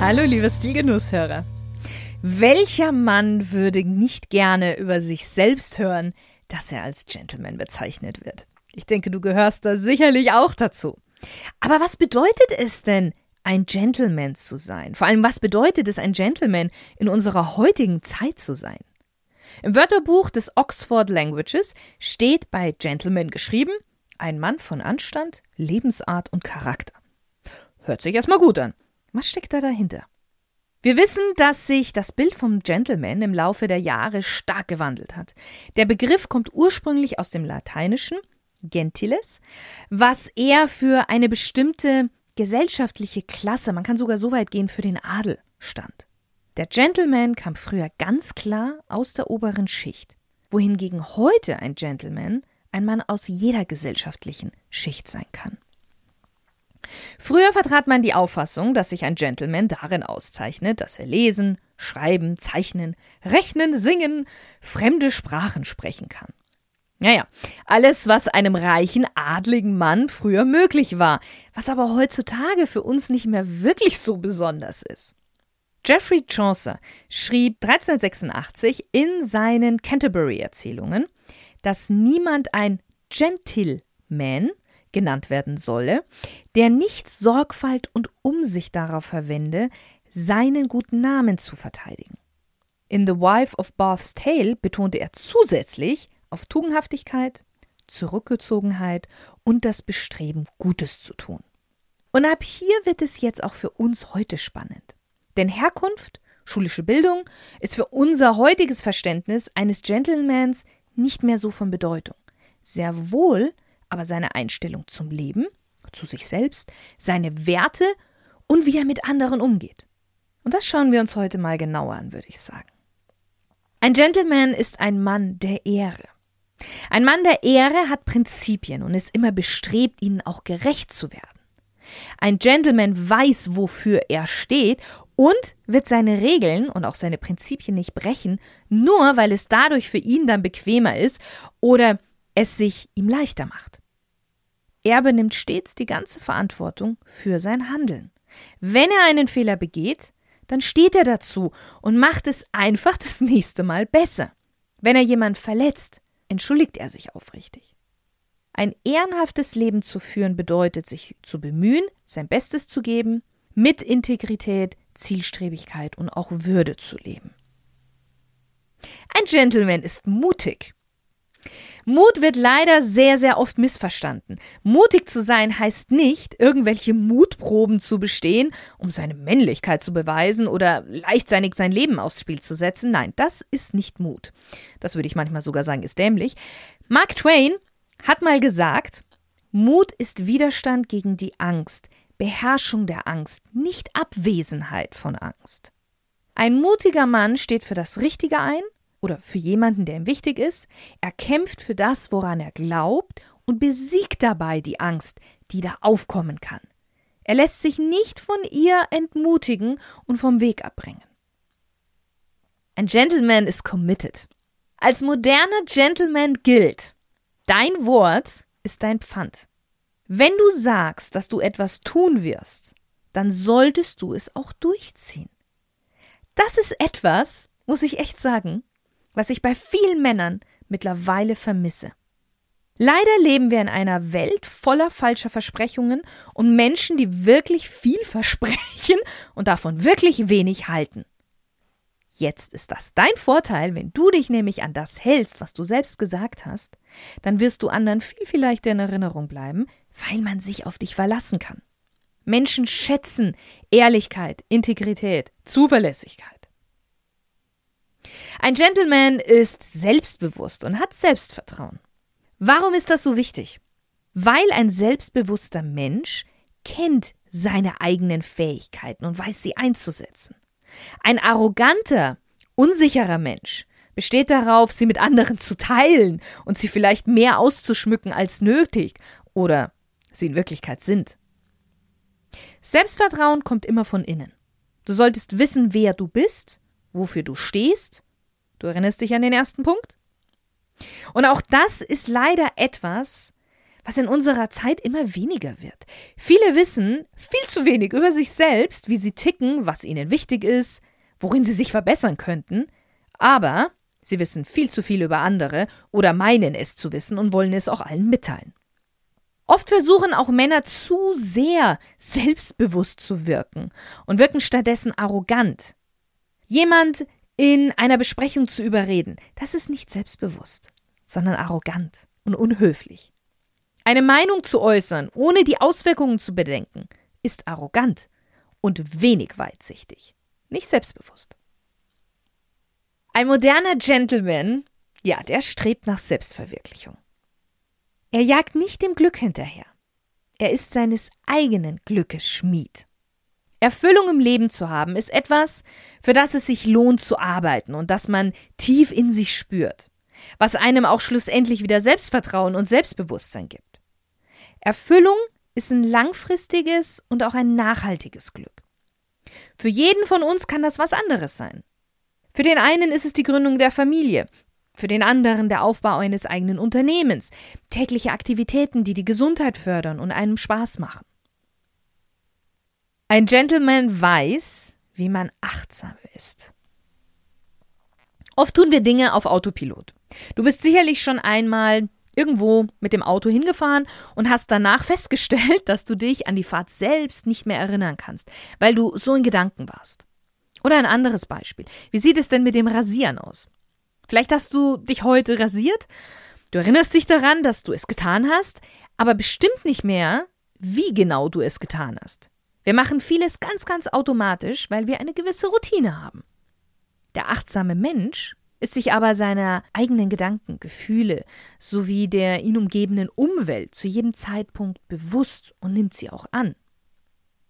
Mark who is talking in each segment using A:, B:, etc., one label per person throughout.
A: Hallo, liebe Stilgenusshörer. Welcher Mann würde nicht gerne über sich selbst hören, dass er als Gentleman bezeichnet wird? Ich denke, du gehörst da sicherlich auch dazu. Aber was bedeutet es denn, ein Gentleman zu sein? Vor allem, was bedeutet es, ein Gentleman in unserer heutigen Zeit zu sein? Im Wörterbuch des Oxford Languages steht bei Gentleman geschrieben, ein Mann von Anstand, Lebensart und Charakter. Hört sich erstmal gut an. Was steckt da dahinter? Wir wissen, dass sich das Bild vom Gentleman im Laufe der Jahre stark gewandelt hat. Der Begriff kommt ursprünglich aus dem Lateinischen gentiles, was eher für eine bestimmte gesellschaftliche Klasse, man kann sogar so weit gehen, für den Adel stand. Der Gentleman kam früher ganz klar aus der oberen Schicht, wohingegen heute ein Gentleman ein Mann aus jeder gesellschaftlichen Schicht sein kann. Früher vertrat man die Auffassung, dass sich ein Gentleman darin auszeichnet, dass er lesen, schreiben, zeichnen, rechnen, singen, fremde Sprachen sprechen kann. Naja, alles, was einem reichen, adligen Mann früher möglich war, was aber heutzutage für uns nicht mehr wirklich so besonders ist. Geoffrey Chaucer schrieb 1386 in seinen Canterbury-Erzählungen, dass niemand ein Gentleman, genannt werden solle, der nicht Sorgfalt und Umsicht darauf verwende, seinen guten Namen zu verteidigen. In The Wife of Bath's Tale betonte er zusätzlich auf Tugendhaftigkeit, Zurückgezogenheit und das Bestreben, Gutes zu tun. Und ab hier wird es jetzt auch für uns heute spannend. Denn Herkunft, schulische Bildung ist für unser heutiges Verständnis eines Gentlemans nicht mehr so von Bedeutung. Sehr wohl aber seine Einstellung zum Leben, zu sich selbst, seine Werte und wie er mit anderen umgeht. Und das schauen wir uns heute mal genauer an, würde ich sagen. Ein Gentleman ist ein Mann der Ehre. Ein Mann der Ehre hat Prinzipien und ist immer bestrebt, ihnen auch gerecht zu werden. Ein Gentleman weiß, wofür er steht und wird seine Regeln und auch seine Prinzipien nicht brechen, nur weil es dadurch für ihn dann bequemer ist oder es sich ihm leichter macht. Er benimmt stets die ganze Verantwortung für sein Handeln. Wenn er einen Fehler begeht, dann steht er dazu und macht es einfach das nächste Mal besser. Wenn er jemand verletzt, entschuldigt er sich aufrichtig. Ein ehrenhaftes Leben zu führen bedeutet, sich zu bemühen, sein Bestes zu geben, mit Integrität, Zielstrebigkeit und auch Würde zu leben. Ein Gentleman ist mutig. Mut wird leider sehr, sehr oft missverstanden. Mutig zu sein heißt nicht, irgendwelche Mutproben zu bestehen, um seine Männlichkeit zu beweisen oder leichtsinnig sein Leben aufs Spiel zu setzen. Nein, das ist nicht Mut. Das würde ich manchmal sogar sagen, ist dämlich. Mark Twain hat mal gesagt, Mut ist Widerstand gegen die Angst, Beherrschung der Angst, nicht Abwesenheit von Angst. Ein mutiger Mann steht für das Richtige ein oder für jemanden, der ihm wichtig ist. Er kämpft für das, woran er glaubt und besiegt dabei die Angst, die da aufkommen kann. Er lässt sich nicht von ihr entmutigen und vom Weg abbringen. Ein Gentleman ist committed. Als moderner Gentleman gilt, dein Wort ist dein Pfand. Wenn du sagst, dass du etwas tun wirst, dann solltest du es auch durchziehen. Das ist etwas, muss ich echt sagen, was ich bei vielen Männern mittlerweile vermisse. Leider leben wir in einer Welt voller falscher Versprechungen und Menschen, die wirklich viel versprechen und davon wirklich wenig halten. Jetzt ist das dein Vorteil, wenn du dich nämlich an das hältst, was du selbst gesagt hast, dann wirst du anderen viel, viel leichter in Erinnerung bleiben, weil man sich auf dich verlassen kann. Menschen schätzen Ehrlichkeit, Integrität, Zuverlässigkeit. Ein Gentleman ist selbstbewusst und hat Selbstvertrauen. Warum ist das so wichtig? Weil ein selbstbewusster Mensch kennt seine eigenen Fähigkeiten und weiß sie einzusetzen. Ein arroganter, unsicherer Mensch besteht darauf, sie mit anderen zu teilen und sie vielleicht mehr auszuschmücken als nötig oder sie in Wirklichkeit sind. Selbstvertrauen kommt immer von innen. Du solltest wissen, wer du bist, wofür du stehst. Du erinnerst dich an den ersten Punkt? Und auch das ist leider etwas, was in unserer Zeit immer weniger wird. Viele wissen viel zu wenig über sich selbst, wie sie ticken, was ihnen wichtig ist, worin sie sich verbessern könnten, aber sie wissen viel zu viel über andere oder meinen es zu wissen und wollen es auch allen mitteilen. Oft versuchen auch Männer zu sehr selbstbewusst zu wirken und wirken stattdessen arrogant. Jemand in einer Besprechung zu überreden, das ist nicht selbstbewusst, sondern arrogant und unhöflich. Eine Meinung zu äußern, ohne die Auswirkungen zu bedenken, ist arrogant und wenig weitsichtig, nicht selbstbewusst. Ein moderner Gentleman, ja, der strebt nach Selbstverwirklichung. Er jagt nicht dem Glück hinterher. Er ist seines eigenen Glückes Schmied. Erfüllung im Leben zu haben, ist etwas, für das es sich lohnt zu arbeiten und das man tief in sich spürt, was einem auch schlussendlich wieder Selbstvertrauen und Selbstbewusstsein gibt. Erfüllung ist ein langfristiges und auch ein nachhaltiges Glück. Für jeden von uns kann das was anderes sein. Für den einen ist es die Gründung der Familie, für den anderen der Aufbau eines eigenen Unternehmens, tägliche Aktivitäten, die die Gesundheit fördern und einem Spaß machen. Ein Gentleman weiß, wie man achtsam ist. Oft tun wir Dinge auf Autopilot. Du bist sicherlich schon einmal irgendwo mit dem Auto hingefahren und hast danach festgestellt, dass du dich an die Fahrt selbst nicht mehr erinnern kannst, weil du so in Gedanken warst. Oder ein anderes Beispiel. Wie sieht es denn mit dem Rasieren aus? Vielleicht hast du dich heute rasiert, du erinnerst dich daran, dass du es getan hast, aber bestimmt nicht mehr, wie genau du es getan hast. Wir machen vieles ganz, ganz automatisch, weil wir eine gewisse Routine haben. Der achtsame Mensch ist sich aber seiner eigenen Gedanken, Gefühle sowie der ihn umgebenden Umwelt zu jedem Zeitpunkt bewusst und nimmt sie auch an.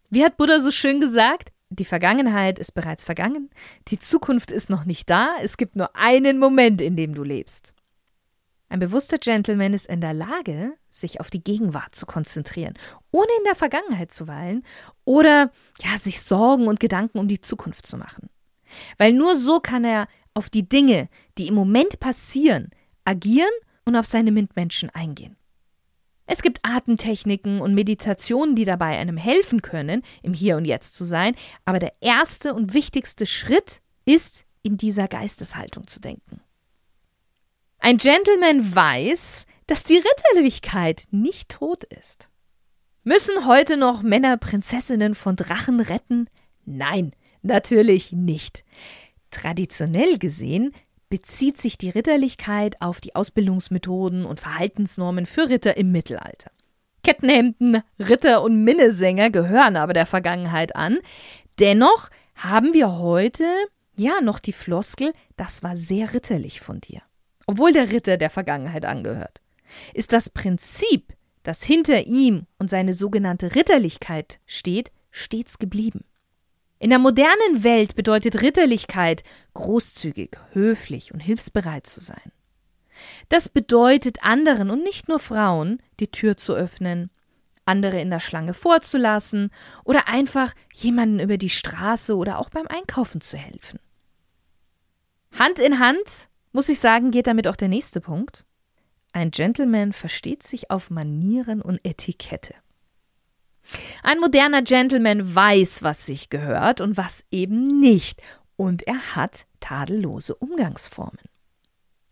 A: Wie hat Buddha so schön gesagt? Die Vergangenheit ist bereits vergangen, die Zukunft ist noch nicht da, es gibt nur einen Moment, in dem du lebst. Ein bewusster Gentleman ist in der Lage, sich auf die Gegenwart zu konzentrieren, ohne in der Vergangenheit zu weilen oder ja, sich Sorgen und Gedanken um die Zukunft zu machen. Weil nur so kann er auf die Dinge, die im Moment passieren, agieren und auf seine Mitmenschen eingehen. Es gibt Atemtechniken und Meditationen, die dabei einem helfen können, im Hier und Jetzt zu sein, aber der erste und wichtigste Schritt ist, in dieser Geisteshaltung zu denken. Ein Gentleman weiß, dass die Ritterlichkeit nicht tot ist. Müssen heute noch Männer Prinzessinnen von Drachen retten? Nein, natürlich nicht. Traditionell gesehen bezieht sich die Ritterlichkeit auf die Ausbildungsmethoden und Verhaltensnormen für Ritter im Mittelalter. Kettenhemden, Ritter und Minnesänger gehören aber der Vergangenheit an. Dennoch haben wir heute ja noch die Floskel, das war sehr ritterlich von dir. Obwohl der Ritter der Vergangenheit angehört. Ist das Prinzip, das hinter ihm und seine sogenannte Ritterlichkeit steht, stets geblieben. In der modernen Welt bedeutet Ritterlichkeit, großzügig, höflich und hilfsbereit zu sein. Das bedeutet anderen und nicht nur Frauen die Tür zu öffnen, andere in der Schlange vorzulassen oder einfach jemanden über die Straße oder auch beim Einkaufen zu helfen. Hand in Hand, muss ich sagen, geht damit auch der nächste Punkt. Ein Gentleman versteht sich auf Manieren und Etikette. Ein moderner Gentleman weiß, was sich gehört und was eben nicht, und er hat tadellose Umgangsformen.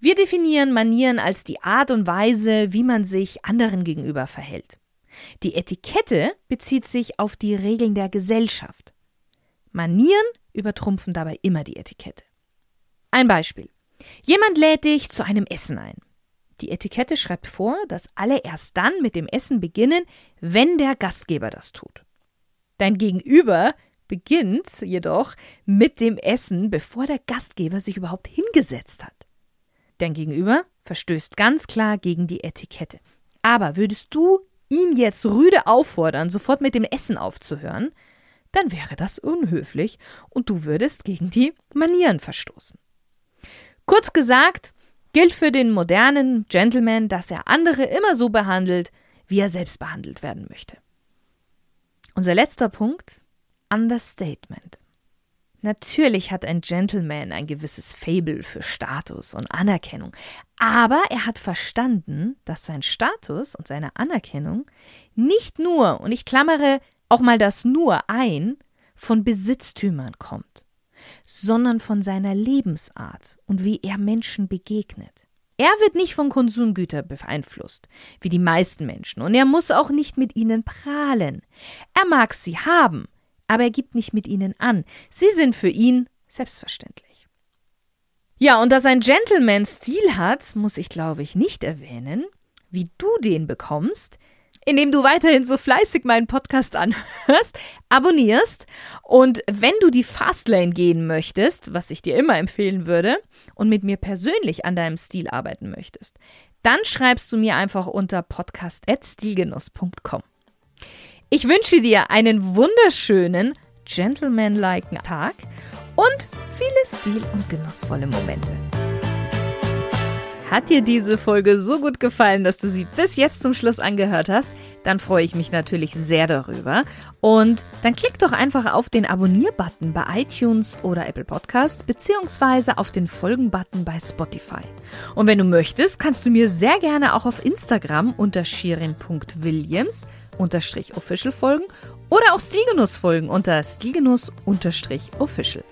A: Wir definieren Manieren als die Art und Weise, wie man sich anderen gegenüber verhält. Die Etikette bezieht sich auf die Regeln der Gesellschaft. Manieren übertrumpfen dabei immer die Etikette. Ein Beispiel. Jemand lädt dich zu einem Essen ein. Die Etikette schreibt vor, dass alle erst dann mit dem Essen beginnen, wenn der Gastgeber das tut. Dein Gegenüber beginnt jedoch mit dem Essen, bevor der Gastgeber sich überhaupt hingesetzt hat. Dein Gegenüber verstößt ganz klar gegen die Etikette. Aber würdest du ihn jetzt rüde auffordern, sofort mit dem Essen aufzuhören, dann wäre das unhöflich und du würdest gegen die Manieren verstoßen. Kurz gesagt, gilt für den modernen Gentleman, dass er andere immer so behandelt, wie er selbst behandelt werden möchte. Unser letzter Punkt, Understatement. Natürlich hat ein Gentleman ein gewisses Fable für Status und Anerkennung, aber er hat verstanden, dass sein Status und seine Anerkennung nicht nur, und ich klammere auch mal das nur ein, von Besitztümern kommt, sondern von seiner Lebensart und wie er Menschen begegnet. Er wird nicht von Konsumgütern beeinflusst, wie die meisten Menschen, und er muss auch nicht mit ihnen prahlen. Er mag sie haben, aber er gibt nicht mit ihnen an. Sie sind für ihn selbstverständlich. Ja, und dass ein Gentleman Stil hat, muss ich glaube ich nicht erwähnen. Wie du den bekommst, indem du weiterhin so fleißig meinen Podcast anhörst, abonnierst und wenn du die Fastlane gehen möchtest, was ich dir immer empfehlen würde, und mit mir persönlich an deinem Stil arbeiten möchtest, dann schreibst du mir einfach unter podcast.stilgenuss.com. Ich wünsche dir einen wunderschönen, gentlemanlike Tag und viele stil- und genussvolle Momente. Hat dir diese Folge so gut gefallen, dass du sie bis jetzt zum Schluss angehört hast? Dann freue ich mich natürlich sehr darüber. Und dann klick doch einfach auf den Abonnier-Button bei iTunes oder Apple Podcasts beziehungsweise auf den Folgen-Button bei Spotify. Und wenn du möchtest, kannst du mir sehr gerne auch auf Instagram unter shirin.williams official folgen oder auch Stilgenuss folgen unter stilgenuss official.